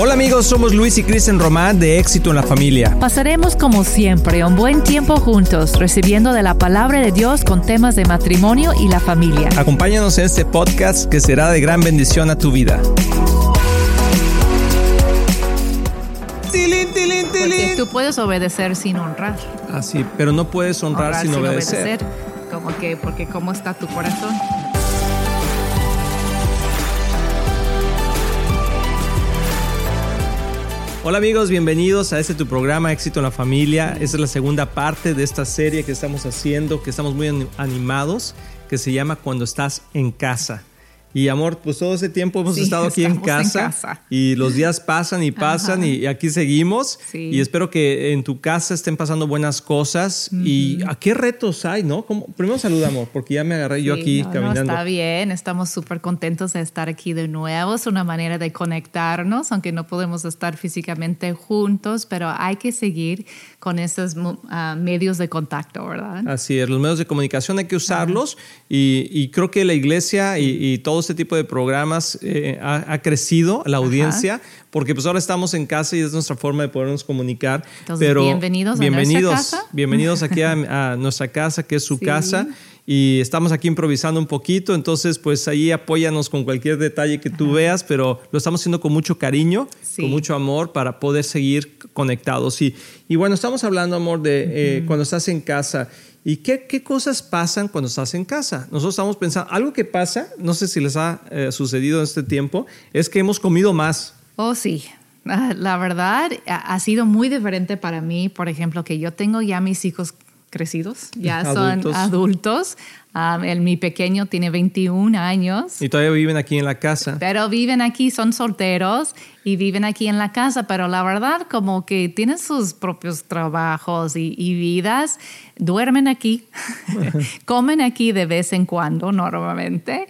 Hola amigos, somos Luis y Kristen Román de Éxito en la Familia. Pasaremos como siempre un buen tiempo juntos, recibiendo de la palabra de Dios con temas de matrimonio y la familia. Acompáñanos en este podcast que será de gran bendición a tu vida. Tilín, tilín, Porque tú puedes obedecer sin honrar. Ah, sí, pero no puedes honrar, Honrar sin, obedecer. Como que, porque cómo está tu corazón. Hola amigos, bienvenidos a este tu programa Éxito en la Familia. Esta es la segunda parte de esta serie que estamos haciendo, que estamos muy ani- animados, que se llama Cuando estás en casa. Y amor, pues todo ese tiempo hemos Sí, estado aquí en estamos en casa, casa. y los días pasan y pasan y aquí seguimos Sí. y espero que en tu casa estén pasando buenas cosas y a qué retos hay, ¿no? Como, primero saluda amor, porque ya me agarré yo Sí, aquí no, no, caminando. está bien, estamos súper contentos de estar aquí de nuevo. Es una manera de conectarnos, aunque no podemos estar físicamente juntos, pero hay que seguir con esos ah, medios de contacto, ¿verdad? Así es, los medios de comunicación hay que usarlos y, y creo que la iglesia y, y todo este tipo de programas eh, ha, ha crecido la audiencia porque pues ahora estamos en casa y es nuestra forma de podernos comunicar. Entonces, pero bienvenidos a nuestra bienvenidos, casa. Bienvenidos aquí a, a nuestra casa, que es su Sí. casa. Y estamos aquí improvisando un poquito, entonces pues ahí apóyanos con cualquier detalle que tú veas, pero lo estamos haciendo con mucho cariño, Sí. con mucho amor para poder seguir conectados. Y, y bueno, estamos hablando, amor, de eh, cuando estás en casa. ¿Y qué, qué cosas pasan cuando estás en casa? Nosotros estamos pensando, algo que pasa, no sé si les ha eh, sucedido en este tiempo, es que hemos comido más. Oh, sí. Ah, La verdad ha sido muy diferente para mí, por ejemplo, que yo tengo ya mis hijos crecidos, ya Adultos. son adultos. Ah, el, mi pequeño tiene 21 años. Y todavía viven aquí en la casa. Pero viven aquí, son solteros y viven aquí en la casa, pero la verdad como que tienen sus propios trabajos y, y vidas, duermen aquí, comen aquí de vez en cuando normalmente,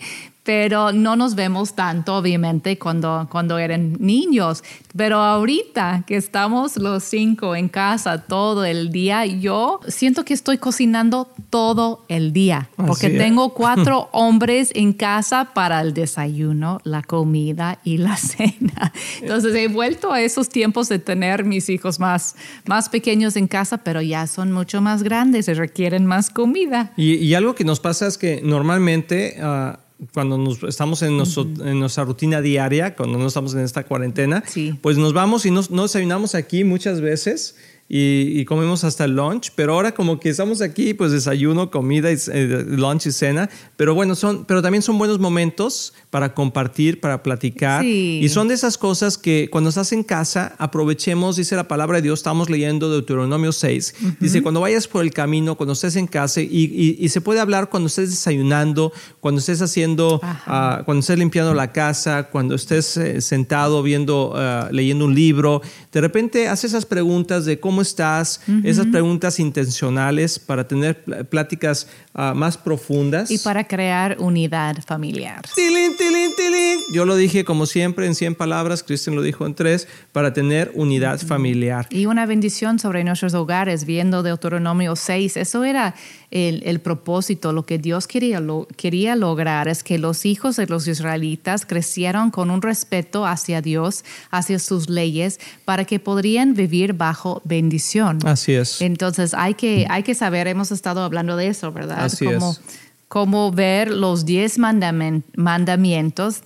pero no nos vemos tanto obviamente cuando, cuando eran niños. Pero ahorita que estamos los cinco en casa todo el día, yo siento que estoy cocinando todo el día, porque es. tengo cuatro hombres en casa para el desayuno, la comida y la cena. Entonces he vuelto a esos tiempos de tener mis hijos más, más pequeños en casa, pero ya son mucho más grandes y requieren más comida. Y, y algo que nos pasa es que normalmente ah, cuando nos, estamos en, nuestro- en nuestra rutina diaria, cuando no estamos en esta cuarentena, Sí. pues nos vamos y nos, nos desayunamos aquí muchas veces y, y comemos hasta el lunch, pero ahora como que estamos aquí, pues desayuno, comida, y, eh, lunch y cena, pero bueno, son, pero también son buenos momentos para compartir, para platicar Sí. y son de esas cosas que cuando estás en casa aprovechemos, dice la palabra de Dios, estamos leyendo Deuteronomio 6, dice cuando vayas por el camino, cuando estés en casa y, y- y se puede hablar cuando estés desayunando, cuando estés haciendo, ah, cuando estés limpiando la casa, cuando estés eh, sentado viendo, ah, leyendo un libro, de repente haz esas preguntas de cómo estás, esas preguntas intencionales para tener pl- pláticas ah, más profundas. Y para crear unidad familiar. Tilín, tilín, tilín. Yo lo dije como siempre en 100 palabras, Cristian lo dijo en 3, para tener unidad familiar. Y una bendición sobre nuestros hogares, viendo Deuteronomio 6. Eso era el, el propósito, lo que Dios quería, lo, quería lograr, es que los hijos de los israelitas crecieron con un respeto hacia Dios, hacia sus leyes, para que podrían vivir bajo bendición. Así es. Entonces hay que, hay que saber, hemos estado hablando de eso, ¿verdad? Así Como- es. Cómo ver los diez mandamientos,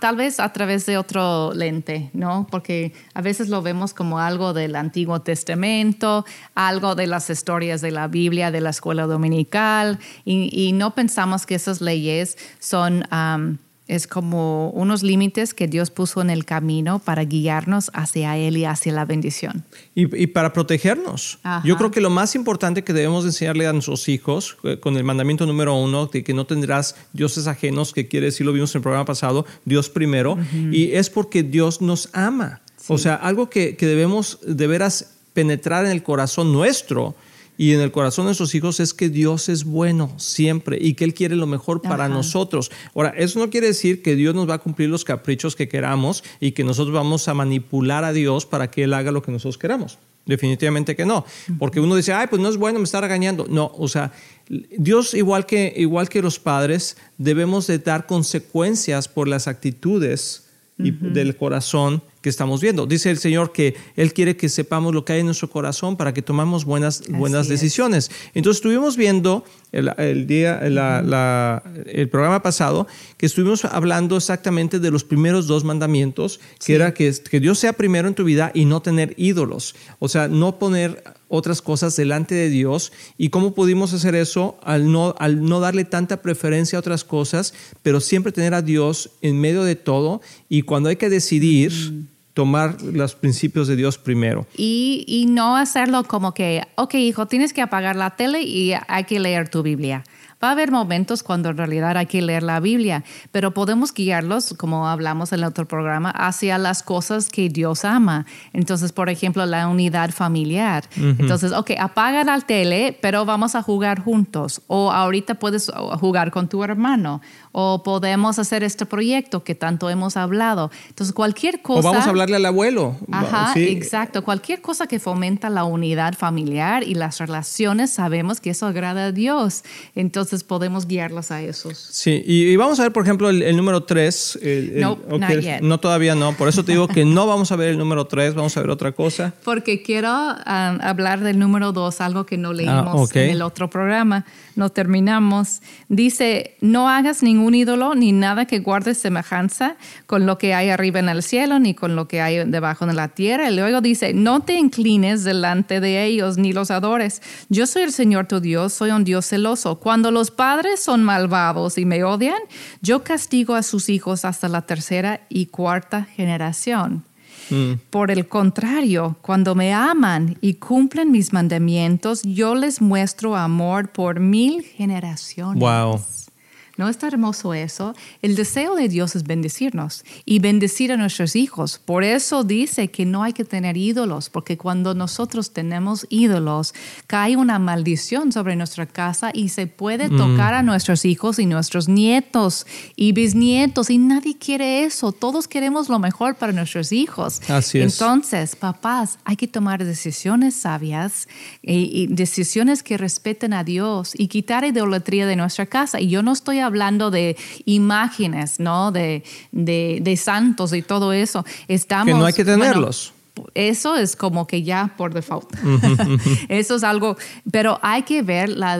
tal vez a través de otro lente, ¿no? Porque a veces lo vemos como algo del Antiguo Testamento, algo de las historias de la Biblia, de la escuela dominical, y, y no pensamos que esas leyes son... am, es como unos límites que Dios puso en el camino para guiarnos hacia Él y hacia la bendición. Y, y para protegernos. Ajá. Yo creo que lo más importante que debemos enseñarle a nuestros hijos, eh, con el mandamiento número uno, de que no tendrás dioses ajenos, que quiere decir, lo vimos en el programa pasado, Dios primero, y es porque Dios nos ama. O sea, algo que, que debemos de veras penetrar en el corazón nuestro y en el corazón de nuestros hijos es que Dios es bueno siempre y que Él quiere lo mejor para nosotros. Ahora, eso no quiere decir que Dios nos va a cumplir los caprichos que queramos y que nosotros vamos a manipular a Dios para que Él haga lo que nosotros queramos. Definitivamente que no. Porque uno dice, ay, pues no es bueno, me está regañando. No, o sea, Dios, igual que, igual que los padres, debemos de dar consecuencias por las actitudes y del corazón que estamos viendo. Dice el Señor que Él quiere que sepamos lo que hay en nuestro corazón para que tomamos buenas, buenas decisiones. Entonces estuvimos viendo el, día, el programa pasado que estuvimos hablando exactamente de los primeros dos mandamientos, que era que, que Dios sea primero en tu vida y no tener ídolos. O sea, no poner otras cosas delante de Dios. Y cómo pudimos hacer eso al no, al no darle tanta preferencia a otras cosas, pero siempre tener a Dios en medio de todo. Y cuando hay que decidir, tomar los principios de Dios primero. Y, y no hacerlo como que, ok hijo, tienes que apagar la tele y hay que leer tu Biblia. Va a haber momentos cuando en realidad hay que leer la Biblia, pero podemos guiarlos, como hablamos en el otro programa, hacia las cosas que Dios ama. Entonces, por ejemplo, la unidad familiar. Entonces, ok, apaga la tele, pero vamos a jugar juntos. O ahorita puedes jugar con tu hermano. O podemos hacer este proyecto que tanto hemos hablado. Entonces, cualquier cosa... O vamos a hablarle al abuelo. Ajá, exacto. Cualquier cosa que fomenta la unidad familiar y las relaciones, sabemos que eso agrada a Dios. Entonces, podemos guiarlas a esos. Sí, y, vamos a ver, por ejemplo, el, número 3. no, no, todavía no. Por eso te digo que no vamos a ver el número 3, vamos a ver otra cosa. Porque quiero um, hablar del número 2, algo que no ah, leímos en el otro programa. No terminamos. Dice, no hagas ningún ídolo ni nada que guarde semejanza con lo que hay arriba en el cielo ni con lo que hay debajo de la tierra. Y luego dice, no te inclines delante de ellos ni los adores. Yo soy el Señor tu Dios, soy un Dios celoso. Cuando los padres son malvados y me odian, yo castigo a sus hijos hasta la tercera y cuarta generación. Mm. Por el contrario, cuando me aman y cumplen mis mandamientos, yo les muestro amor por mil generaciones. Wow. ¿No está hermoso eso? El deseo de Dios es bendecirnos y bendecir a nuestros hijos. Por eso dice que no hay que tener ídolos, porque cuando nosotros tenemos ídolos, cae una maldición sobre nuestra casa y se puede mm. tocar a nuestros hijos y nuestros nietos y bisnietos. Y nadie quiere eso. Todos queremos lo mejor para nuestros hijos. Así es. Entonces, papás, hay que tomar decisiones sabias y, y decisiones que respeten a Dios y quitar idolatría de nuestra casa. Y yo no estoy hablando de imágenes, ¿no? De, de, santos y todo eso. Estamos, que no hay que tenerlos. eso es como que ya por default. eso es algo, pero hay que ver la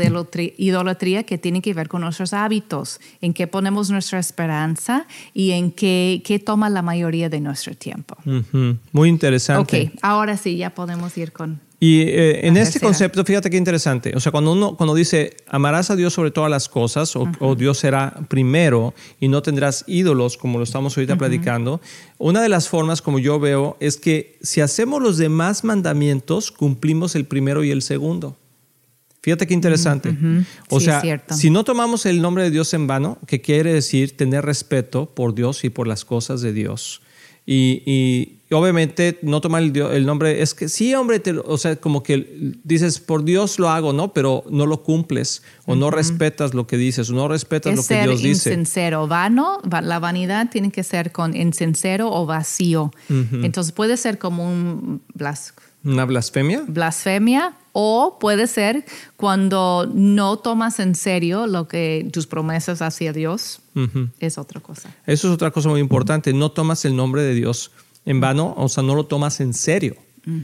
idolatría que tiene que ver con nuestros hábitos, en qué ponemos nuestra esperanza y en qué, qué toma la mayoría de nuestro tiempo. Muy interesante. Ok, ahora sí, ya podemos ir con y eh, en este concepto, fíjate qué interesante. O sea, cuando uno cuando dice amarás a Dios sobre todas las cosas, o, Dios será primero y no tendrás ídolos, como lo estamos ahorita platicando, una de las formas, como yo veo, es que si hacemos los demás mandamientos, cumplimos el primero y el segundo. Fíjate qué interesante. O sea, si no tomamos el nombre de Dios en vano, que quiere decir tener respeto por Dios y por las cosas de Dios. y obviamente no tomar el, nombre, es que sí, hombre, o sea, como que dices, por Dios lo hago, ¿no? Pero no lo cumples o no respetas lo que dices o no respetas lo que Dios dice. Insincero, vano, la vanidad tiene que ser con insincero o vacío. Entonces puede ser como un ¿Una blasfemia? Blasfemia o puede ser cuando no tomas en serio lo que tus promesas hacia Dios. Es otra cosa. Eso es otra cosa muy importante. No tomas el nombre de Dios en vano, o sea, no lo tomas en serio.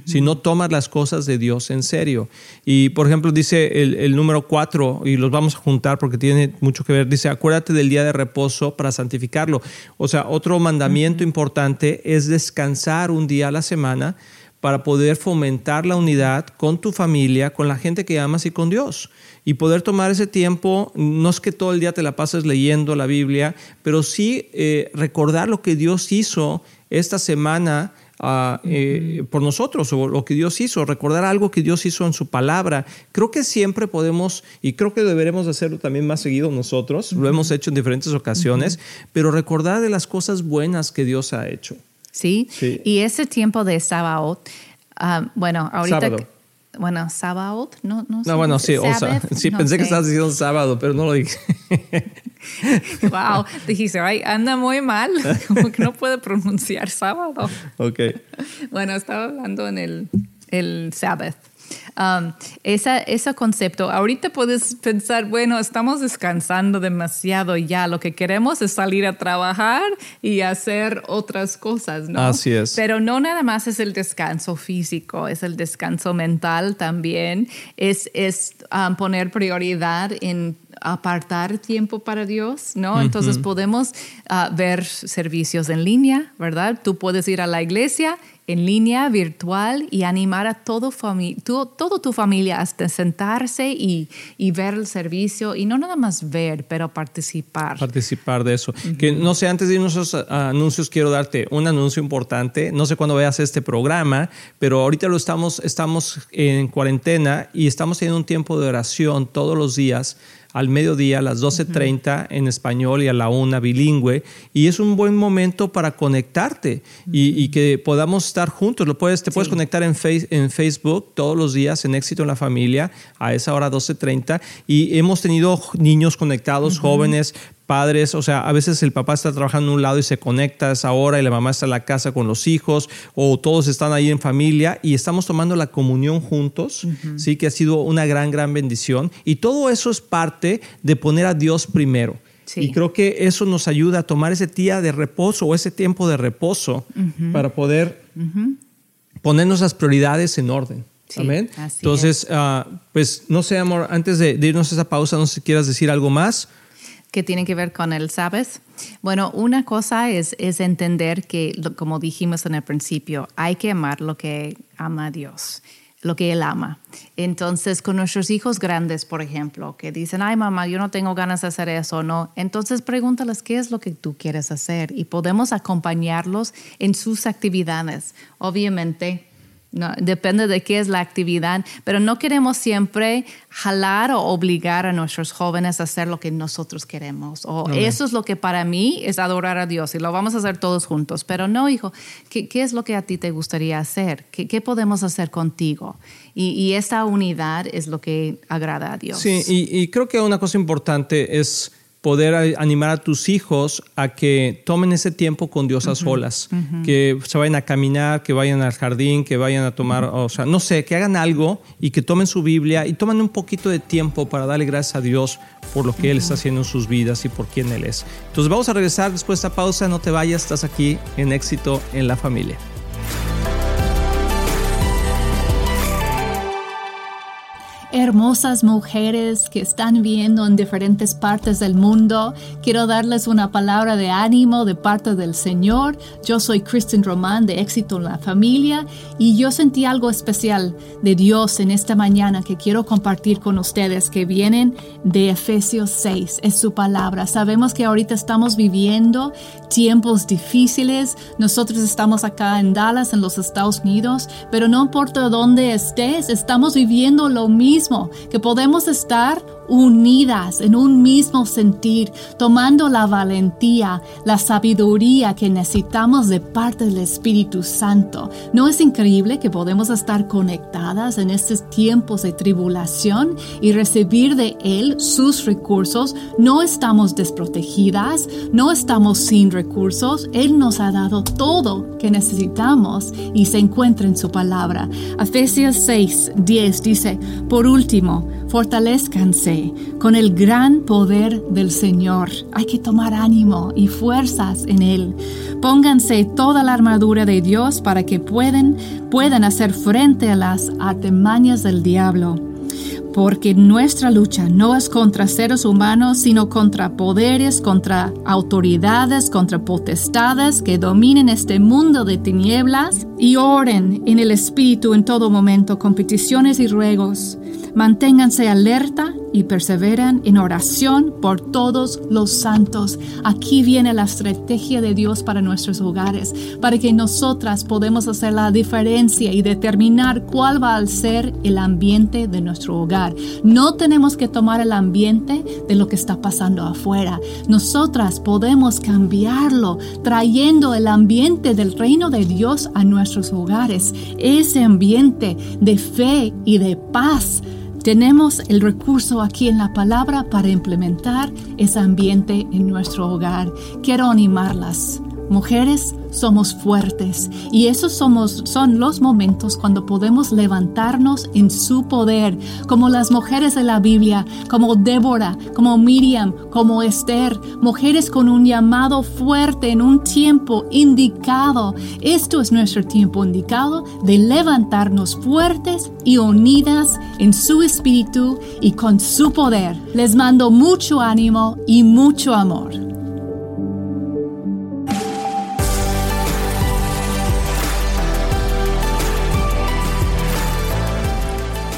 Si no tomas las cosas de Dios en serio. Y por ejemplo, dice el, número cuatro, y los vamos a juntar porque tiene mucho que ver, dice, acuérdate del día de reposo para santificarlo. O sea, otro mandamiento importante es descansar un día a la semana para poder fomentar la unidad con tu familia, con la gente que amas y con Dios. Y poder tomar ese tiempo, no es que todo el día te la pases leyendo la Biblia, pero sí eh, recordar lo que Dios hizo esta semana ah, eh, por nosotros o lo que Dios hizo, recordar algo que Dios hizo en su palabra. Creo que siempre podemos, y creo que deberemos hacerlo también más seguido nosotros, lo hemos hecho en diferentes ocasiones, pero recordar de las cosas buenas que Dios ha hecho. Sí, y ese tiempo de sábado, ah, bueno, ahorita... Bueno, sábado, no, no. No, bueno, sí, o sea, sí, pensé que estabas diciendo sábado, pero no lo dije. wow, dijiste, ay, anda muy mal, como que no puede pronunciar sábado. Ok. Bueno, estaba hablando en el, el Sabbath. Um, esa, ese concepto, ahorita puedes pensar, bueno, estamos descansando demasiado ya, lo que queremos es salir a trabajar y hacer otras cosas, ¿no? Así es. Pero no nada más es el descanso físico, es el descanso mental también, es, es um, poner prioridad en apartar tiempo para Dios, ¿no? Entonces podemos uh, ver servicios en línea, ¿verdad? Tú puedes ir a la iglesia en línea, virtual, y animar a todo, tu, familia hasta sentarse y, y, ver el servicio, y no nada más ver, pero participar. Participar de eso. Que no sé, antes de irnos a anuncios, quiero darte un anuncio importante. No sé cuándo veas este programa, pero ahorita lo estamos, estamos en cuarentena y estamos teniendo un tiempo de oración todos los días al mediodía, a las 12.30 en español y a la una bilingüe. Y es un buen momento para conectarte y, que podamos estar juntos. Lo puedes, te puedes conectar en, en Facebook todos los días en Éxito en la Familia a esa hora 12.30. Y hemos tenido niños conectados, jóvenes, padres, o sea, a veces el papá está trabajando en un lado y se conecta a esa hora y la mamá está en la casa con los hijos o todos están ahí en familia y estamos tomando la comunión juntos, sí, que ha sido una gran, gran bendición. Y todo eso es parte de poner a Dios primero. Y creo que eso nos ayuda a tomar ese día de reposo o ese tiempo de reposo para poder poner nuestras prioridades en orden. Amén. Entonces, ah, pues no sé, amor, antes de, de, irnos a esa pausa, no sé si quieras decir algo más que tiene que ver con el sabes. Bueno, una cosa es, es entender que, como dijimos en el principio, hay que amar lo que ama Dios lo que Él ama. Entonces, con nuestros hijos grandes, por ejemplo, que dicen, ay mamá, yo no tengo ganas de hacer eso, no. Entonces, pregúntales qué es lo que tú quieres hacer y podemos acompañarlos en sus actividades. Obviamente, no, depende de qué es la actividad, pero no queremos siempre jalar o obligar a nuestros jóvenes a hacer lo que nosotros queremos. O eso es lo que para mí es adorar a Dios y lo vamos a hacer todos juntos. Pero no, hijo, ¿qué, qué es lo que a ti te gustaría hacer? ¿Qué, qué podemos hacer contigo? Y, y, esa unidad es lo que agrada a Dios. Sí, y, y creo que una cosa importante es poder animar a tus hijos a que tomen ese tiempo con Dios a solas, que se vayan a caminar, que vayan al jardín, que vayan a tomar, o sea, no sé, que hagan algo y que tomen su Biblia y tomen un poquito de tiempo para darle gracias a Dios por lo que Él está haciendo en sus vidas y por quién Él es. Entonces vamos a regresar después de esta pausa, no te vayas, estás aquí en éxito en la familia. Hermosas mujeres que están viendo en diferentes partes del mundo. Quiero darles una palabra de ánimo de parte del Señor. Yo soy Kristen Román de Éxito en la Familia y yo sentí algo especial de Dios en esta mañana que quiero compartir con ustedes que vienen de Efesios 6. Es su palabra. Sabemos que ahorita estamos viviendo tiempos difíciles. Nosotros estamos acá en Dallas, en los Estados Unidos, pero no importa dónde estés, estamos viviendo lo mismo que podemos estar unidas en un mismo sentir, tomando la valentía, la sabiduría que necesitamos de parte del Espíritu Santo. ¿No es increíble que podemos estar conectadas en estos tiempos de tribulación y recibir de Él sus recursos? No estamos desprotegidas, no estamos sin recursos. Él nos ha dado todo que necesitamos y se encuentra en su palabra. Efesios 6, 10 dice, por último, fortalezcanse con el gran poder del Señor. Hay que tomar ánimo y fuerzas en Él. Pónganse toda la armadura de Dios para que puedan, puedan hacer frente a las artimañas del diablo porque nuestra lucha no es contra seres humanos, sino contra poderes, contra autoridades, contra potestades que dominen este mundo de tinieblas y oren en el Espíritu en todo momento con peticiones y ruegos. Manténganse alerta y perseveran en oración por todos los santos. Aquí viene la estrategia de Dios para nuestros hogares, para que nosotras podamos hacer la diferencia y determinar cuál va a ser el ambiente de nuestro hogar. No tenemos que tomar el ambiente de lo que está pasando afuera. Nosotras podemos cambiarlo trayendo el ambiente del reino de Dios a nuestros hogares, ese ambiente de fe y de paz tenemos el recurso aquí en la palabra para implementar ese ambiente en nuestro hogar. Quiero animarlas Mujeres somos fuertes y esos somos, son los momentos cuando podemos levantarnos en su poder, como las mujeres de la Biblia, como Débora, como Miriam, como Esther, mujeres con un llamado fuerte en un tiempo indicado. Esto es nuestro tiempo indicado de levantarnos fuertes y unidas en su espíritu y con su poder. Les mando mucho ánimo y mucho amor.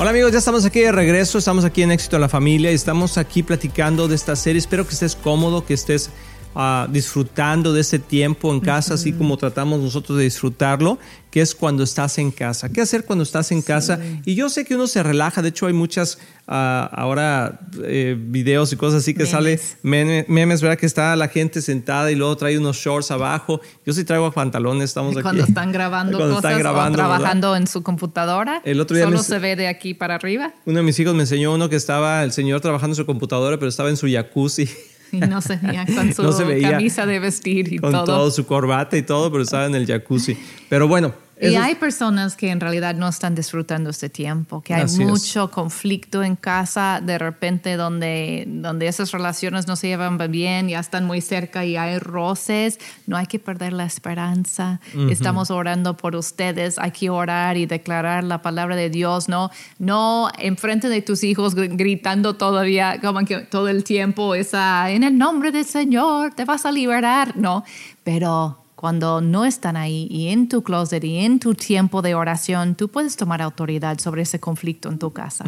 Hola amigos, ya estamos aquí de regreso, estamos aquí en Éxito a la Familia y estamos aquí platicando de esta serie. Espero que estés cómodo, que estés uh, disfrutando de este tiempo en casa, así como tratamos nosotros de disfrutarlo, que es cuando estás en casa. ¿Qué hacer cuando estás en casa? Y yo sé que uno se relaja, de hecho hay muchas uh, ahora eh, videos y cosas así que Memes. sale memes, memes, ¿verdad? Que está la gente sentada y luego trae unos shorts abajo. Yo sí traigo pantalones, estamos aquí. Cuando están grabando Cuando cosas están grabando, o ¿verdad? trabajando en su computadora, El otro día solo me- se ve de aquí para arriba Uno de mis hijos me enseñó uno que estaba el señor trabajando en su computadora, pero estaba en su jacuzzi. y no se veía con su No se veía. camisa de vestir y con todo. todo. su corbata y todo, pero estaba en el jacuzzi. Pero bueno, Y es- hay personas que en realidad no están disfrutando este tiempo, que hay Así es. mucho conflicto en casa de repente donde, donde esas relaciones no se llevan bien, ya están muy cerca y hay roces. No hay que perder la esperanza. Estamos orando por ustedes. Hay que orar y declarar la palabra de Dios, no, no enfrente de tus hijos gr- gritando todavía como que todo el tiempo esa en el nombre del Señor te vas a liberar, no, pero cuando no están ahí y en tu closet y en tu tiempo de oración, tú puedes tomar autoridad sobre ese conflicto en tu casa.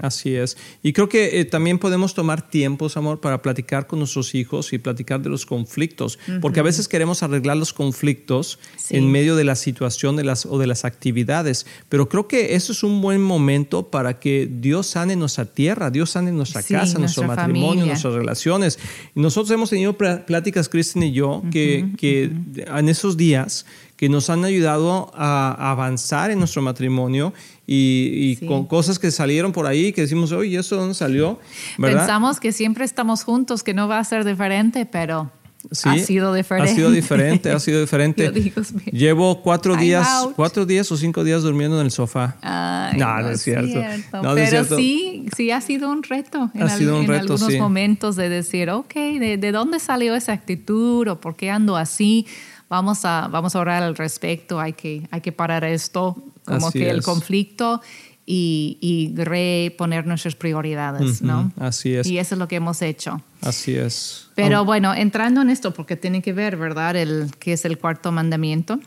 Así es. Y creo que eh, también podemos tomar tiempos, amor, para platicar con nuestros hijos y platicar de los conflictos, porque a veces queremos arreglar los conflictos Sí. en medio de la situación de las, o de las actividades, pero creo que eso es un buen momento para que Dios sane nuestra tierra, Dios sane nuestra Sí, casa, nuestro matrimonio, familia. nuestras relaciones. Nosotros hemos tenido pl- pláticas, Kristen y yo, que, que en esos días que nos han ayudado a, avanzar en nuestro matrimonio y, y Sí. con cosas que salieron por ahí que decimos, oye, ¿eso dónde salió? ¿Verdad? Pensamos que siempre estamos juntos, que no va a ser diferente, pero Sí, ha sido diferente. Ha sido diferente, ha sido diferente. Digo. Llevo cuatro I'm días, out. cuatro días o cinco días durmiendo en el sofá. Ay, No, no es cierto. No, no es Pero cierto. sí, sí ha sido un reto. En, Ha sido un en reto, algunos sí. momentos de decir, ok, ¿de, de dónde salió esa actitud o por qué ando así? Vamos a, vamos a orar al respecto, hay que, hay que parar esto, como Así que el es. conflicto y, y reponer nuestras prioridades, ¿no? así es. Y eso es lo que hemos hecho. Así es. Pero bueno, entrando en esto, porque tiene que ver, ¿verdad? El que es el cuarto mandamiento.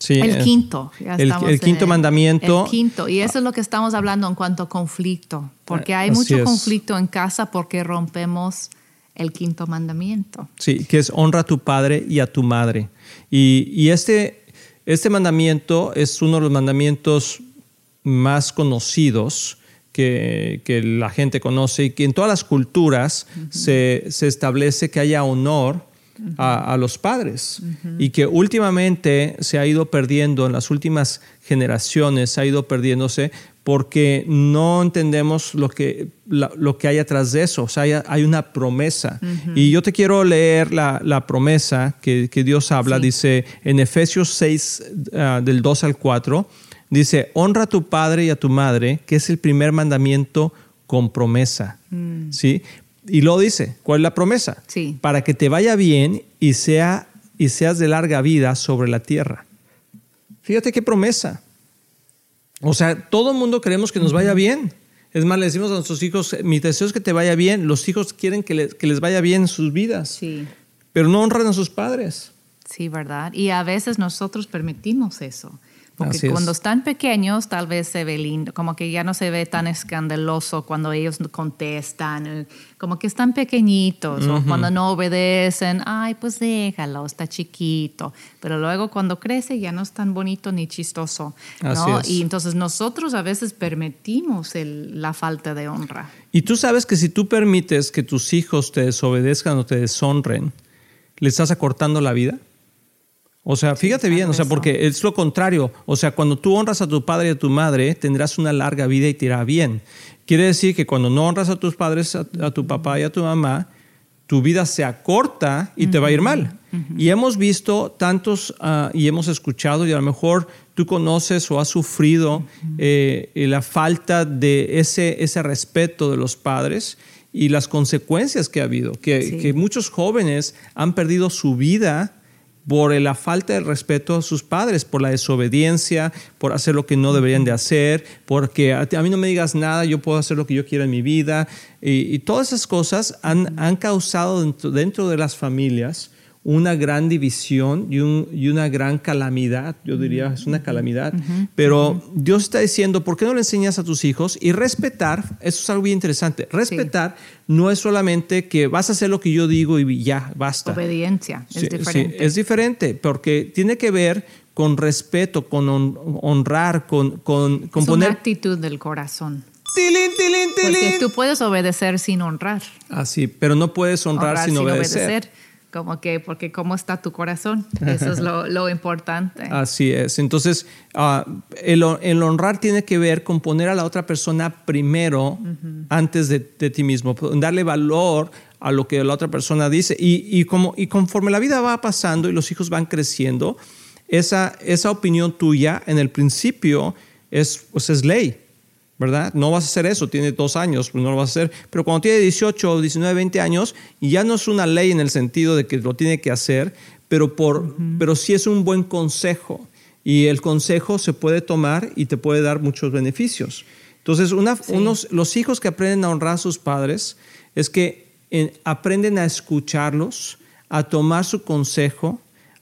Sí, El eh, quinto. ya el- el quinto mandamiento. El quinto. Y eso es lo que estamos hablando en cuanto a conflicto. Porque hay Así mucho es. conflicto en casa porque rompemos el quinto mandamiento. Sí, que es honra a tu padre y a tu madre. Y, y este, este mandamiento es uno de los mandamientos más conocidos que, que la gente conoce y que en todas las culturas se, se establece que haya honor a, a los padres y que últimamente se ha ido perdiendo en las últimas generaciones, se ha ido perdiéndose porque no entendemos lo que, la- lo que hay atrás de eso. O sea, hay, hay una promesa. Y yo te quiero leer la, la promesa que, que Dios habla. Sí. Dice en Efesios 6, ah, del 2 al 4, dice, honra a tu padre y a tu madre, que es el primer mandamiento con promesa. ¿Sí? Y luego dice, ¿cuál es la promesa? Sí. Para que te vaya bien y, sea, y seas de larga vida sobre la tierra. Fíjate qué promesa. O sea, todo el mundo queremos que nos vaya bien. Es más, le decimos a nuestros hijos, mi deseo es que te vaya bien. Los hijos quieren que, le- que les vaya bien en sus vidas, Sí. pero no honran a sus padres. Sí, ¿verdad? Y a veces nosotros permitimos eso. Porque Así es. cuando están pequeños tal vez se ve lindo, como que ya no se ve tan escandaloso cuando ellos contestan, como que están pequeñitos o cuando no obedecen, ay, pues déjalo, está chiquito. Pero luego cuando crece ya no es tan bonito ni chistoso. ¿no? Es. Y entonces nosotros a veces permitimos el- la falta de honra. Y tú sabes que si tú permites que tus hijos te desobedezcan o te deshonren, ¿le estás acortando la vida? O sea, fíjate bien, o sea, porque es lo contrario. O sea, cuando tú honras a tu padre y a tu madre, tendrás una larga vida y te irá bien. Quiere decir que cuando no honras a tus padres, a, a tu papá y a tu mamá, tu vida se acorta y te va a ir mal. Y hemos visto tantos ah, y hemos escuchado y a lo mejor tú conoces o has sufrido eh, la falta de ese, ese respeto de los padres y las consecuencias que ha habido, que, que muchos jóvenes han perdido su vida por la falta de respeto a sus padres, por la desobediencia, por hacer lo que no deberían de hacer, porque a, mí no me digas nada, yo puedo hacer lo que yo quiera en mi vida. Y, todas esas cosas han, han causado dentro, dentro, de las familias una gran división y, un, y, una gran calamidad, yo diría, es una calamidad. Pero Dios está diciendo, ¿por qué no le enseñas a tus hijos? Y respetar, eso es algo bien interesante, respetar no es solamente que vas a hacer lo que yo digo y ya, basta. Obediencia, es diferente. Sí, es diferente, porque tiene que ver con respeto, con honrar, con, con, es una actitud del corazón. Tilín, tilín, tilín. Porque tú puedes obedecer sin honrar. Ah, sí, pero no puedes honrar, sin, obedecer como que, porque cómo está tu corazón, eso es lo, importante. Así es, entonces ah, el, honrar tiene que ver con poner a la otra persona primero antes de, ti mismo, darle valor a lo que la otra persona dice y, como, y conforme la vida va pasando y los hijos van creciendo, esa, esa opinión tuya en el principio es, pues es ley. ¿Verdad? No vas a hacer eso, tiene dos años, pues no lo vas a hacer. Pero cuando tiene 18, 19, 20 años, y ya no es una ley en el sentido de que lo tiene que hacer, pero, por, pero sí es un buen consejo. Y el consejo se puede tomar y te puede dar muchos beneficios. Entonces, unos, los hijos que aprenden a honrar a sus padres es que eh, aprenden a escucharlos, a tomar su consejo,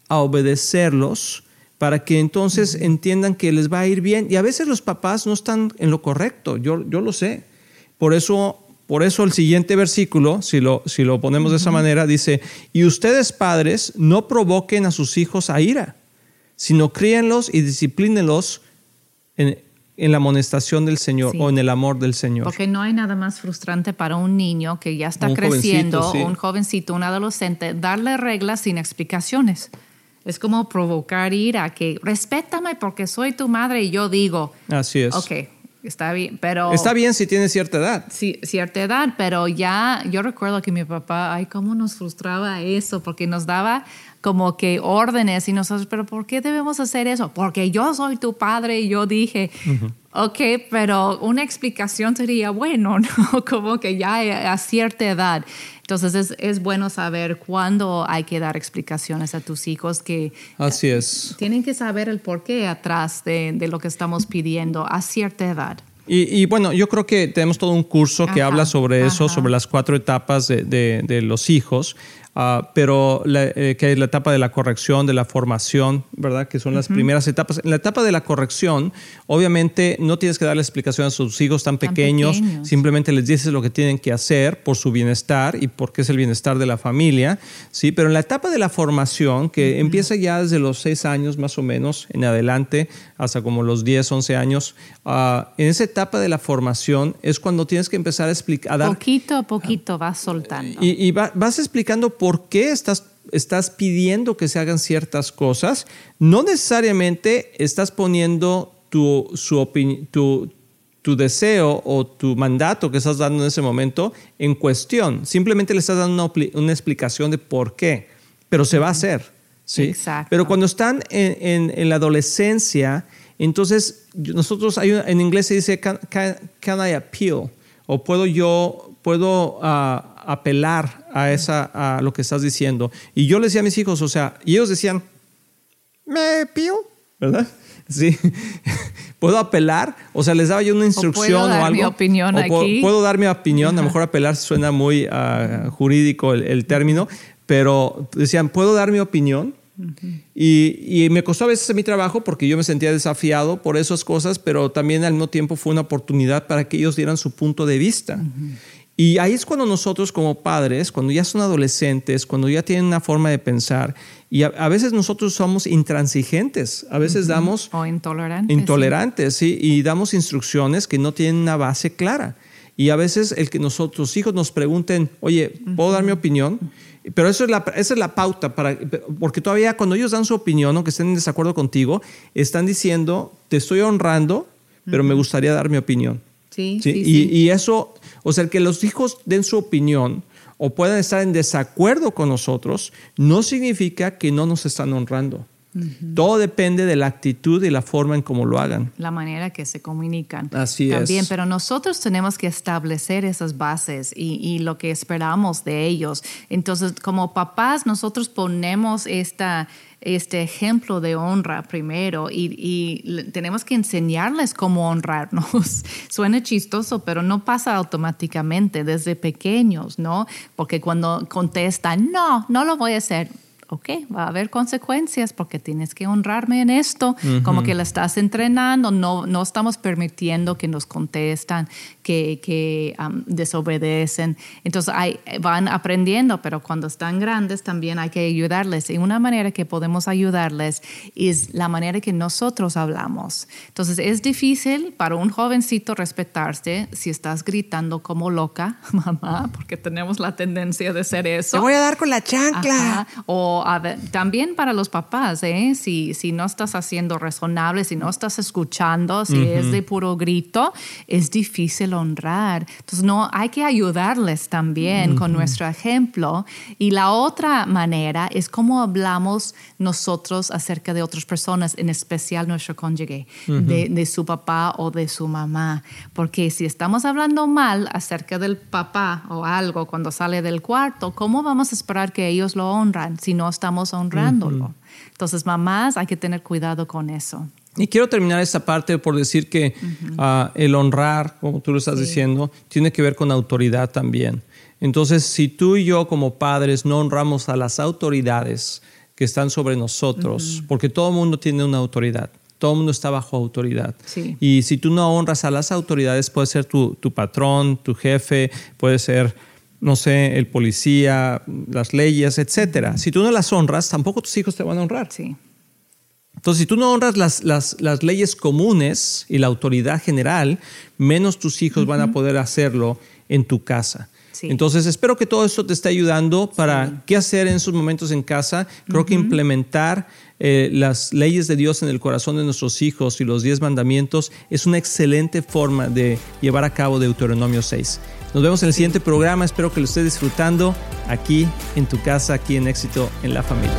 a obedecerlos, para que entonces entiendan que les va a ir bien. Y a veces los papás no están en lo correcto, yo, yo lo sé. Por eso, por eso el siguiente versículo, si lo, si lo ponemos de esa manera, dice, y ustedes padres no provoquen a sus hijos a ira, sino críenlos y disciplínenlos en, en la amonestación del Señor o en el amor del Señor. Porque no hay nada más frustrante para un niño que ya está creciendo, un jovencito, un adolescente, darle reglas sin explicaciones. Es como provocar ira, que respétame porque soy tu madre y yo digo. Así es. Ok, está bien, pero... Está bien si tienes cierta edad. Sí, cierta edad, pero ya yo recuerdo que mi papá, ay, cómo nos frustraba eso, porque nos daba como que órdenes y nosotros, pero ¿por qué debemos hacer eso? Porque yo soy tu padre y yo dije, ok, pero una explicación sería bueno, ¿no? Como que ya a cierta edad. Entonces es, bueno saber cuándo hay que dar explicaciones a tus hijos que Así es. tienen que saber el porqué atrás de, lo que estamos pidiendo a cierta edad. Y, bueno, yo creo que tenemos todo un curso que habla sobre eso, sobre las cuatro etapas de, de los hijos. Ah, pero eh, que es la etapa de la corrección, de la formación, ¿verdad? Que son las primeras etapas. En la etapa de la corrección, obviamente no tienes que darle explicación a sus hijos tan, pequeños, simplemente les dices lo que tienen que hacer por su bienestar y porque es el bienestar de la familia, ¿sí? Pero en la etapa de la formación, que empieza ya desde los seis años más o menos en adelante, hasta como los 10, 11 años, ah, en esa etapa de la formación es cuando tienes que empezar a explicar. poquito a poquito vas soltando. Y, vas explicando por qué estás, estás pidiendo que se hagan ciertas cosas. No necesariamente estás poniendo tu, su tu, tu deseo o tu mandato que estás dando en ese momento en cuestión. Simplemente le estás dando una, explicación de por qué, pero se va a hacer. ¿sí? Exacto. Pero cuando están en, en, la adolescencia, entonces nosotros, hay en inglés se dice, can, can, I appeal? O puedo yo, puedo uh, apelar a, esa, a lo que estás diciendo. Y yo les decía a mis hijos, o sea, y ellos decían, me pío, ¿verdad? Sí. ¿Puedo apelar? O sea, les daba yo una instrucción o, puedo dar algo. Mi opinión aquí? Puedo, dar mi opinión. A lo mejor apelar suena muy uh, jurídico el, el, término, pero decían, ¿puedo dar mi opinión? y, y, me costó a veces mi trabajo porque yo me sentía desafiado por esas cosas, pero también al mismo tiempo fue una oportunidad para que ellos dieran su punto de vista. Y ahí es cuando nosotros como padres, cuando ya son adolescentes, cuando ya tienen una forma de pensar, y a, veces nosotros somos intransigentes, a veces damos... O intolerantes. Intolerantes, sí. y damos instrucciones que no tienen una base clara. Y a veces el que nosotros hijos nos pregunten, oye, ¿puedo dar mi opinión? Pero eso es la, esa es la pauta, para, porque todavía cuando ellos dan su opinión, aunque estén en desacuerdo contigo, están diciendo, te estoy honrando, pero me gustaría dar mi opinión. Sí, sí, y, y, eso, o sea, que los hijos den su opinión o puedan estar en desacuerdo con nosotros, no significa que no nos están honrando. Todo depende de la actitud y la forma en cómo lo hagan. La manera que se comunican. Así También, es. pero nosotros tenemos que establecer esas bases y, y, lo que esperamos de ellos. Entonces, como papás, nosotros ponemos esta, este ejemplo de honra primero y, tenemos que enseñarles cómo honrarnos. Suena chistoso, pero no pasa automáticamente desde pequeños, ¿no? Porque cuando contestan, no, no lo voy a hacer ok, va a haber consecuencias porque tienes que honrarme en esto, uh -huh. como que la estás entrenando, no, no estamos permitiendo que nos contestan, que, que um, desobedecen. Entonces hay, van aprendiendo, pero cuando están grandes también hay que ayudarles. Y una manera que podemos ayudarles es la manera que nosotros hablamos. Entonces es difícil para un jovencito respetarse si estás gritando como loca, mamá, porque tenemos la tendencia de ser eso. Te voy a dar con la chancla. Ajá. O a ver, también para los papás, ¿eh? si, si no estás haciendo razonable, si no estás escuchando, si uh -huh. es de puro grito, es difícil honrar. Entonces, no, hay que ayudarles también uh -huh. con nuestro ejemplo. Y la otra manera es cómo hablamos nosotros acerca de otras personas, en especial nuestro cónyuge, uh -huh. de, de su papá o de su mamá. Porque si estamos hablando mal acerca del papá o algo cuando sale del cuarto, ¿cómo vamos a esperar que ellos lo honran si no estamos honrándolo? Uh -huh. Entonces, mamás, hay que tener cuidado con eso. Y quiero terminar esta parte por decir que uh -huh. uh, el honrar, como tú lo estás sí. diciendo, tiene que ver con autoridad también. Entonces, si tú y yo como padres no honramos a las autoridades que están sobre nosotros, uh -huh. porque todo el mundo tiene una autoridad, todo el mundo está bajo autoridad. Sí. Y si tú no honras a las autoridades, puede ser tu, tu patrón, tu jefe, puede ser no sé, el policía, las leyes, etcétera. Si tú no las honras, tampoco tus hijos te van a honrar. Sí. Entonces, si tú no honras las, las, las leyes comunes y la autoridad general, menos tus hijos uh -huh. van a poder hacerlo en tu casa. Sí. Entonces, espero que todo esto te esté ayudando para sí. qué hacer en esos momentos en casa. Creo uh -huh. que implementar eh, las leyes de Dios en el corazón de nuestros hijos y los diez mandamientos es una excelente forma de llevar a cabo Deuteronomio 6. Nos vemos en el siguiente programa. Espero que lo estés disfrutando aquí en tu casa, aquí en Éxito en la Familia.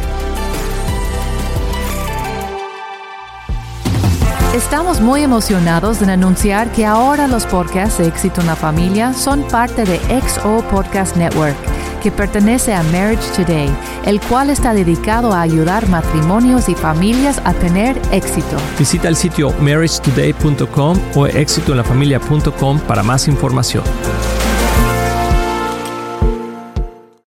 Estamos muy emocionados en anunciar que ahora los podcasts de Éxito en la Familia son parte de XO Podcast Network, que pertenece a Marriage Today, el cual está dedicado a ayudar matrimonios y familias a tener éxito. Visita el sitio marriagetoday.com o éxitoenlafamilia.com para más información.